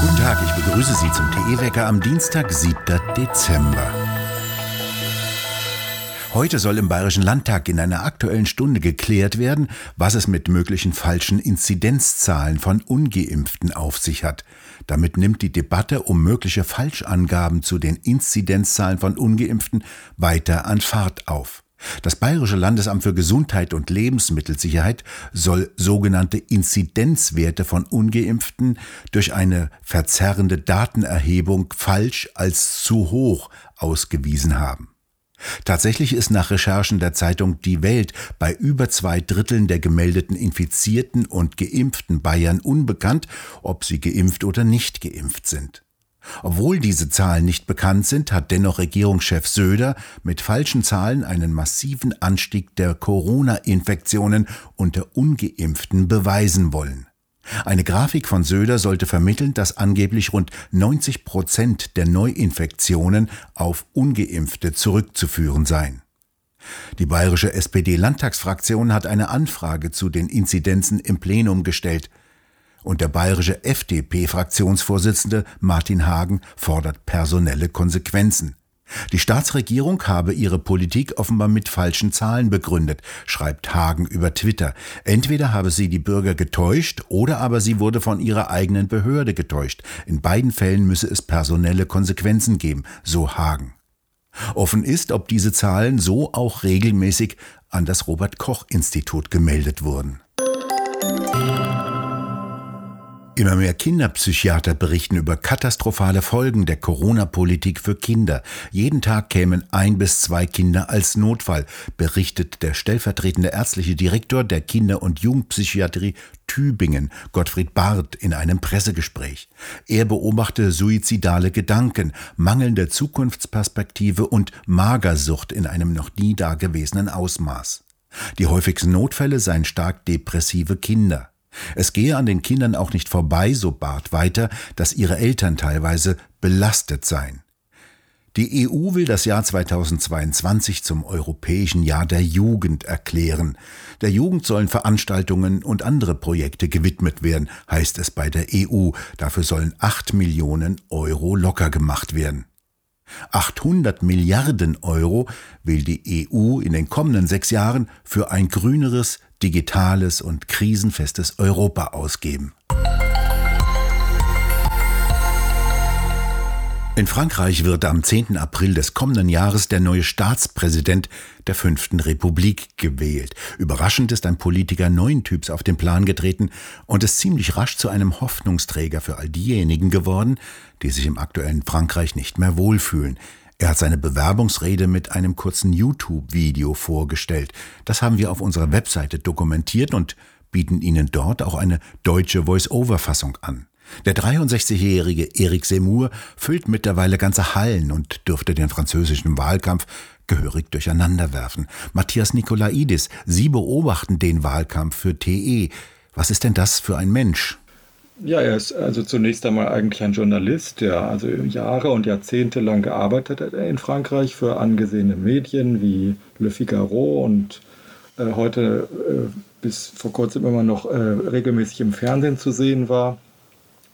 Guten Tag, ich begrüße Sie zum TE-Wecker am Dienstag, 7. Dezember. Heute soll im Bayerischen Landtag in einer aktuellen Stunde geklärt werden, was es mit möglichen falschen Inzidenzzahlen von ungeimpften auf sich hat. Damit nimmt die Debatte um mögliche Falschangaben zu den Inzidenzzahlen von ungeimpften weiter an Fahrt auf. Das Bayerische Landesamt für Gesundheit und Lebensmittelsicherheit soll sogenannte Inzidenzwerte von ungeimpften durch eine verzerrende Datenerhebung falsch als zu hoch ausgewiesen haben. Tatsächlich ist nach Recherchen der Zeitung Die Welt bei über zwei Dritteln der gemeldeten Infizierten und geimpften Bayern unbekannt, ob sie geimpft oder nicht geimpft sind. Obwohl diese Zahlen nicht bekannt sind, hat dennoch Regierungschef Söder mit falschen Zahlen einen massiven Anstieg der Corona-Infektionen unter ungeimpften beweisen wollen. Eine Grafik von Söder sollte vermitteln, dass angeblich rund 90 Prozent der Neuinfektionen auf ungeimpfte zurückzuführen seien. Die bayerische SPD-Landtagsfraktion hat eine Anfrage zu den Inzidenzen im Plenum gestellt und der bayerische FDP-Fraktionsvorsitzende Martin Hagen fordert personelle Konsequenzen. Die Staatsregierung habe ihre Politik offenbar mit falschen Zahlen begründet, schreibt Hagen über Twitter. Entweder habe sie die Bürger getäuscht oder aber sie wurde von ihrer eigenen Behörde getäuscht. In beiden Fällen müsse es personelle Konsequenzen geben, so Hagen. Offen ist, ob diese Zahlen so auch regelmäßig an das Robert Koch Institut gemeldet wurden. Immer mehr Kinderpsychiater berichten über katastrophale Folgen der Corona-Politik für Kinder. Jeden Tag kämen ein bis zwei Kinder als Notfall, berichtet der stellvertretende ärztliche Direktor der Kinder- und Jugendpsychiatrie Tübingen, Gottfried Barth, in einem Pressegespräch. Er beobachte suizidale Gedanken, mangelnde Zukunftsperspektive und Magersucht in einem noch nie dagewesenen Ausmaß. Die häufigsten Notfälle seien stark depressive Kinder. Es gehe an den Kindern auch nicht vorbei, so Barth weiter, dass ihre Eltern teilweise belastet seien. Die EU will das Jahr 2022 zum Europäischen Jahr der Jugend erklären. Der Jugend sollen Veranstaltungen und andere Projekte gewidmet werden, heißt es bei der EU. Dafür sollen 8 Millionen Euro locker gemacht werden. 800 Milliarden Euro will die EU in den kommenden sechs Jahren für ein grüneres, digitales und krisenfestes Europa ausgeben. In Frankreich wird am 10. April des kommenden Jahres der neue Staatspräsident der Fünften Republik gewählt. Überraschend ist ein Politiker neuen Typs auf den Plan getreten und ist ziemlich rasch zu einem Hoffnungsträger für all diejenigen geworden, die sich im aktuellen Frankreich nicht mehr wohlfühlen. Er hat seine Bewerbungsrede mit einem kurzen YouTube-Video vorgestellt. Das haben wir auf unserer Webseite dokumentiert und bieten Ihnen dort auch eine deutsche Voice-Over-Fassung an. Der 63-jährige Eric Seymour füllt mittlerweile ganze Hallen und dürfte den französischen Wahlkampf gehörig durcheinanderwerfen. Matthias Nikolaidis, Sie beobachten den Wahlkampf für TE. Was ist denn das für ein Mensch? Ja, er ist also zunächst einmal eigentlich ein Journalist, der also Jahre und Jahrzehnte lang gearbeitet hat in Frankreich für angesehene Medien wie Le Figaro und äh, heute äh, bis vor kurzem immer noch äh, regelmäßig im Fernsehen zu sehen war.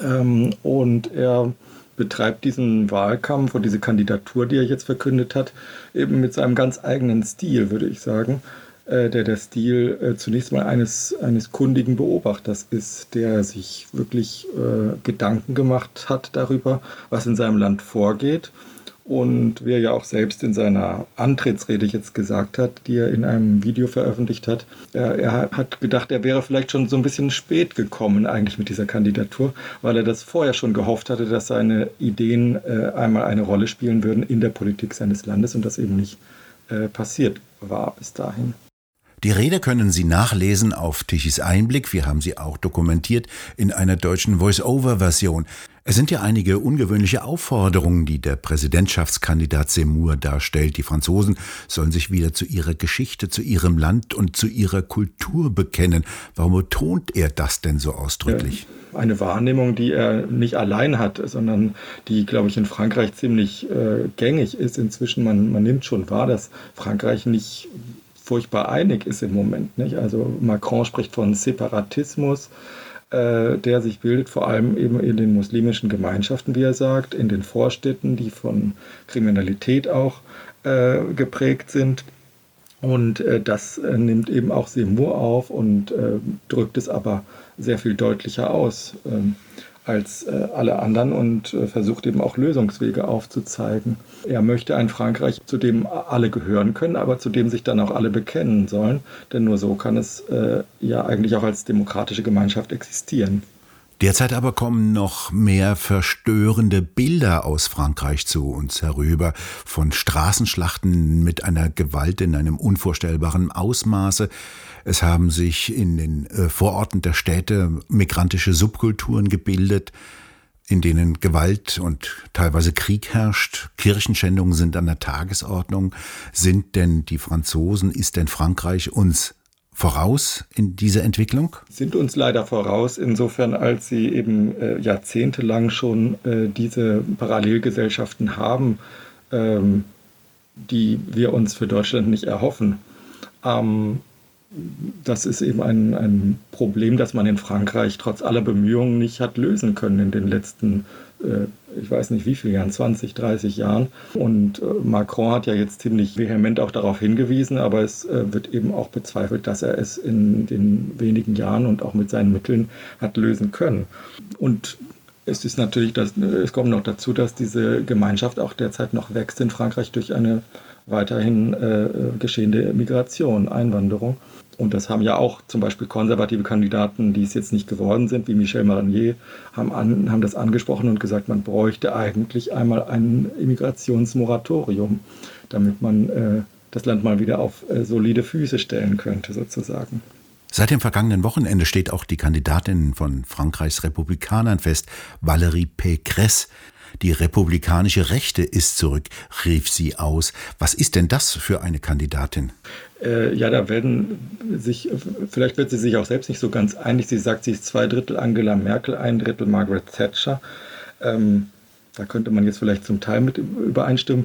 Ähm, und er betreibt diesen Wahlkampf und diese Kandidatur, die er jetzt verkündet hat, eben mit seinem ganz eigenen Stil, würde ich sagen. Äh, der der Stil äh, zunächst mal eines, eines kundigen Beobachters ist, der sich wirklich äh, Gedanken gemacht hat darüber, was in seinem Land vorgeht. Und wie er ja auch selbst in seiner Antrittsrede jetzt gesagt hat, die er in einem Video veröffentlicht hat, er, er hat gedacht, er wäre vielleicht schon so ein bisschen spät gekommen eigentlich mit dieser Kandidatur, weil er das vorher schon gehofft hatte, dass seine Ideen äh, einmal eine Rolle spielen würden in der Politik seines Landes und das eben nicht äh, passiert war bis dahin. Die Rede können Sie nachlesen auf Tichys Einblick. Wir haben sie auch dokumentiert in einer deutschen Voice-Over-Version. Es sind ja einige ungewöhnliche Aufforderungen, die der Präsidentschaftskandidat Seymour darstellt. Die Franzosen sollen sich wieder zu ihrer Geschichte, zu ihrem Land und zu ihrer Kultur bekennen. Warum betont er das denn so ausdrücklich? Eine Wahrnehmung, die er nicht allein hat, sondern die, glaube ich, in Frankreich ziemlich äh, gängig ist inzwischen. Man, man nimmt schon wahr, dass Frankreich nicht furchtbar einig ist im Moment. Nicht? Also Macron spricht von Separatismus. äh, der sich bildet, vor allem eben in den muslimischen Gemeinschaften, wie er sagt, in den Vorstädten, die von Kriminalität auch äh, geprägt sind. Und äh, das äh, nimmt eben auch Seymour auf und äh, drückt es aber sehr viel deutlicher aus ähm, als äh, alle anderen und äh, versucht eben auch Lösungswege aufzuzeigen. Er möchte ein Frankreich, zu dem alle gehören können, aber zu dem sich dann auch alle bekennen sollen, denn nur so kann es äh, ja eigentlich auch als demokratische Gemeinschaft existieren. Derzeit aber kommen noch mehr verstörende Bilder aus Frankreich zu uns herüber, von Straßenschlachten mit einer Gewalt in einem unvorstellbaren Ausmaße. Es haben sich in den äh, Vororten der Städte migrantische Subkulturen gebildet, in denen Gewalt und teilweise Krieg herrscht. Kirchenschändungen sind an der Tagesordnung. Sind denn die Franzosen, ist denn Frankreich uns voraus in dieser Entwicklung? Sind uns leider voraus, insofern als sie eben äh, jahrzehntelang schon äh, diese Parallelgesellschaften haben, ähm, die wir uns für Deutschland nicht erhoffen. Ähm, das ist eben ein, ein Problem, das man in Frankreich trotz aller Bemühungen nicht hat lösen können in den letzten äh, ich weiß nicht wie viele Jahren, 20, 30 Jahren. Und äh, Macron hat ja jetzt ziemlich vehement auch darauf hingewiesen, aber es äh, wird eben auch bezweifelt, dass er es in den wenigen Jahren und auch mit seinen Mitteln hat lösen können. Und es ist natürlich, das, es kommt noch dazu, dass diese Gemeinschaft auch derzeit noch wächst in Frankreich durch eine weiterhin äh, geschehende Migration, Einwanderung. Und das haben ja auch zum Beispiel konservative Kandidaten, die es jetzt nicht geworden sind, wie Michel Marnier, haben, an, haben das angesprochen und gesagt, man bräuchte eigentlich einmal ein Immigrationsmoratorium, damit man äh, das Land mal wieder auf äh, solide Füße stellen könnte, sozusagen. Seit dem vergangenen Wochenende steht auch die Kandidatin von Frankreichs Republikanern fest, Valérie Pécresse. Die republikanische Rechte ist zurück, rief sie aus. Was ist denn das für eine Kandidatin? Äh, ja, da werden sich, vielleicht wird sie sich auch selbst nicht so ganz einig. Sie sagt, sie ist zwei Drittel Angela Merkel, ein Drittel Margaret Thatcher. Ähm, da könnte man jetzt vielleicht zum Teil mit übereinstimmen.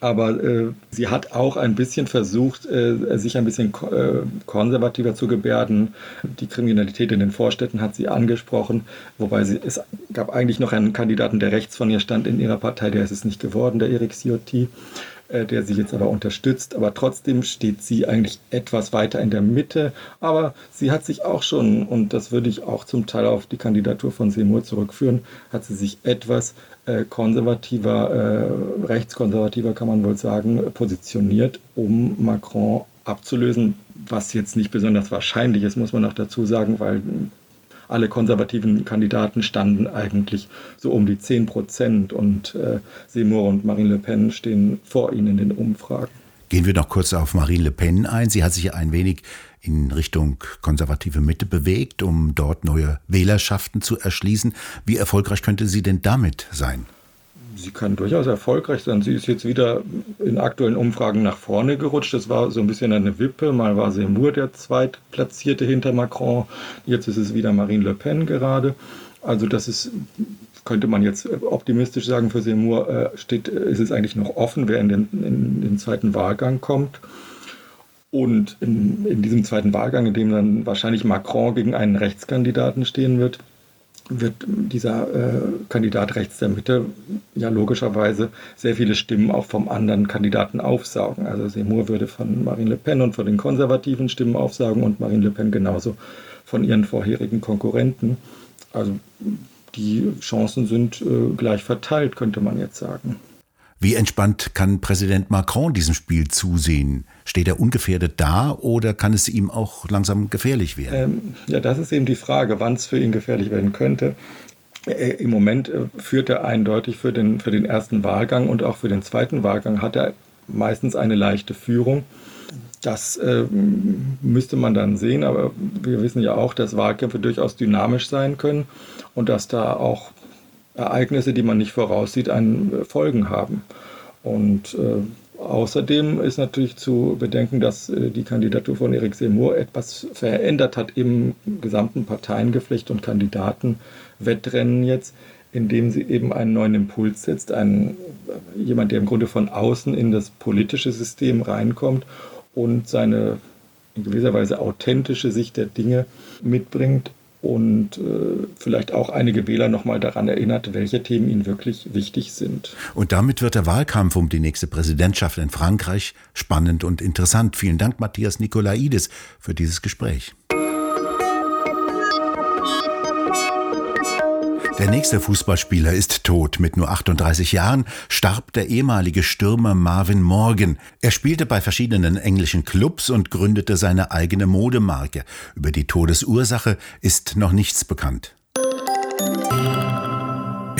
Aber äh, sie hat auch ein bisschen versucht, äh, sich ein bisschen ko äh, konservativer zu gebärden. Die Kriminalität in den Vorstädten hat sie angesprochen, wobei sie, es gab eigentlich noch einen Kandidaten, der rechts von ihr stand in ihrer Partei, der ist es nicht geworden, der Erik Ciotti. Äh, der sie jetzt aber unterstützt. Aber trotzdem steht sie eigentlich etwas weiter in der Mitte. Aber sie hat sich auch schon, und das würde ich auch zum Teil auf die Kandidatur von Seymour zurückführen, hat sie sich etwas äh, konservativer, äh, rechtskonservativer kann man wohl sagen, positioniert, um Macron abzulösen, was jetzt nicht besonders wahrscheinlich ist, muss man auch dazu sagen, weil alle konservativen Kandidaten standen eigentlich so um die 10 Prozent und äh, Seymour und Marine Le Pen stehen vor ihnen in den Umfragen. Gehen wir noch kurz auf Marine Le Pen ein. Sie hat sich ein wenig in Richtung konservative Mitte bewegt, um dort neue Wählerschaften zu erschließen. Wie erfolgreich könnte sie denn damit sein? Sie kann durchaus erfolgreich sein. Sie ist jetzt wieder in aktuellen Umfragen nach vorne gerutscht. Das war so ein bisschen eine Wippe. Mal war Seymour der Zweitplatzierte hinter Macron. Jetzt ist es wieder Marine Le Pen gerade. Also das ist, könnte man jetzt optimistisch sagen, für Seymour äh, steht, ist es eigentlich noch offen, wer in den, in den zweiten Wahlgang kommt. Und in, in diesem zweiten Wahlgang, in dem dann wahrscheinlich Macron gegen einen Rechtskandidaten stehen wird, wird dieser äh, Kandidat rechts der Mitte ja logischerweise sehr viele Stimmen auch vom anderen Kandidaten aufsaugen. Also Seymour würde von Marine Le Pen und von den konservativen Stimmen aufsaugen und Marine Le Pen genauso von ihren vorherigen Konkurrenten. Also die Chancen sind äh, gleich verteilt, könnte man jetzt sagen. Wie entspannt kann Präsident Macron diesem Spiel zusehen? Steht er ungefährdet da oder kann es ihm auch langsam gefährlich werden? Ähm, ja, das ist eben die Frage, wann es für ihn gefährlich werden könnte. Äh, Im Moment äh, führt er eindeutig für den, für den ersten Wahlgang und auch für den zweiten Wahlgang hat er meistens eine leichte Führung. Das äh, müsste man dann sehen, aber wir wissen ja auch, dass Wahlkämpfe durchaus dynamisch sein können und dass da auch Ereignisse, die man nicht voraussieht, einen äh, Folgen haben. Und äh, außerdem ist natürlich zu bedenken, dass äh, die Kandidatur von Eric Seymour etwas verändert hat im gesamten Parteiengeflecht und Kandidatenwettrennen jetzt, indem sie eben einen neuen Impuls setzt, einen, äh, jemand, der im Grunde von außen in das politische System reinkommt und seine in gewisser Weise authentische Sicht der Dinge mitbringt und äh, vielleicht auch einige Wähler nochmal daran erinnert, welche Themen ihnen wirklich wichtig sind. Und damit wird der Wahlkampf um die nächste Präsidentschaft in Frankreich spannend und interessant. Vielen Dank, Matthias Nikolaidis, für dieses Gespräch. Der nächste Fußballspieler ist tot. Mit nur 38 Jahren starb der ehemalige Stürmer Marvin Morgan. Er spielte bei verschiedenen englischen Clubs und gründete seine eigene Modemarke. Über die Todesursache ist noch nichts bekannt.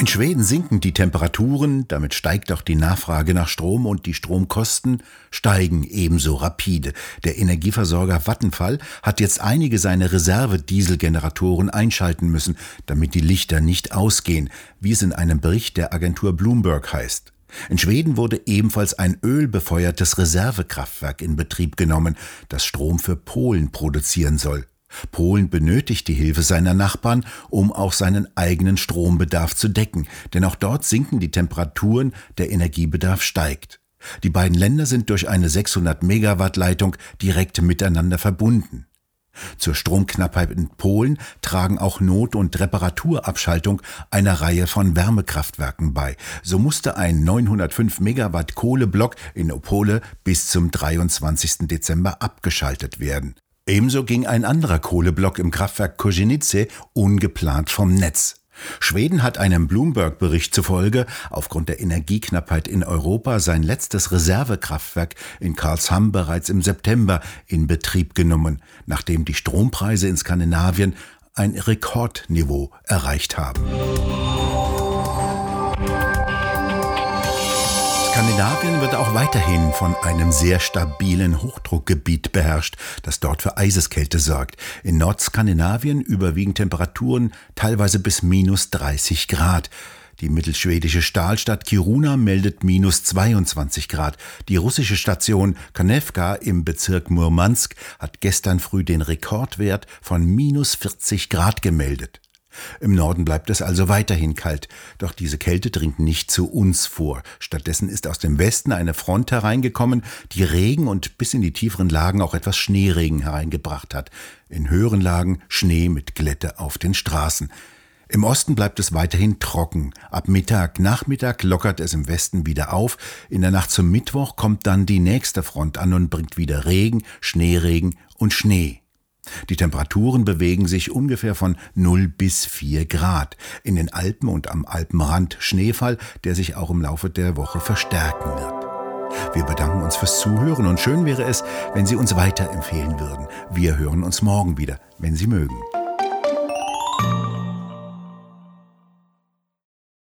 In Schweden sinken die Temperaturen, damit steigt auch die Nachfrage nach Strom und die Stromkosten steigen ebenso rapide. Der Energieversorger Vattenfall hat jetzt einige seiner Reservedieselgeneratoren einschalten müssen, damit die Lichter nicht ausgehen, wie es in einem Bericht der Agentur Bloomberg heißt. In Schweden wurde ebenfalls ein ölbefeuertes Reservekraftwerk in Betrieb genommen, das Strom für Polen produzieren soll. Polen benötigt die Hilfe seiner Nachbarn, um auch seinen eigenen Strombedarf zu decken, denn auch dort sinken die Temperaturen, der Energiebedarf steigt. Die beiden Länder sind durch eine 600 Megawatt Leitung direkt miteinander verbunden. Zur Stromknappheit in Polen tragen auch Not- und Reparaturabschaltung einer Reihe von Wärmekraftwerken bei. So musste ein 905 Megawatt Kohleblock in Opole bis zum 23. Dezember abgeschaltet werden. Ebenso ging ein anderer Kohleblock im Kraftwerk Kozienice ungeplant vom Netz. Schweden hat einem Bloomberg-Bericht zufolge aufgrund der Energieknappheit in Europa sein letztes Reservekraftwerk in Karlshamn bereits im September in Betrieb genommen, nachdem die Strompreise in Skandinavien ein Rekordniveau erreicht haben. Skandinavien wird auch weiterhin von einem sehr stabilen Hochdruckgebiet beherrscht, das dort für Eiseskälte sorgt. In Nordskandinavien überwiegen Temperaturen teilweise bis minus 30 Grad. Die mittelschwedische Stahlstadt Kiruna meldet minus 22 Grad. Die russische Station Kanevka im Bezirk Murmansk hat gestern früh den Rekordwert von minus 40 Grad gemeldet. Im Norden bleibt es also weiterhin kalt, doch diese Kälte dringt nicht zu uns vor. Stattdessen ist aus dem Westen eine Front hereingekommen, die Regen und bis in die tieferen Lagen auch etwas Schneeregen hereingebracht hat. In höheren Lagen Schnee mit Glätte auf den Straßen. Im Osten bleibt es weiterhin trocken. Ab Mittag, Nachmittag lockert es im Westen wieder auf. In der Nacht zum Mittwoch kommt dann die nächste Front an und bringt wieder Regen, Schneeregen und Schnee. Die Temperaturen bewegen sich ungefähr von 0 bis 4 Grad. In den Alpen und am Alpenrand Schneefall, der sich auch im Laufe der Woche verstärken wird. Wir bedanken uns fürs Zuhören und schön wäre es, wenn Sie uns weiterempfehlen würden. Wir hören uns morgen wieder, wenn Sie mögen.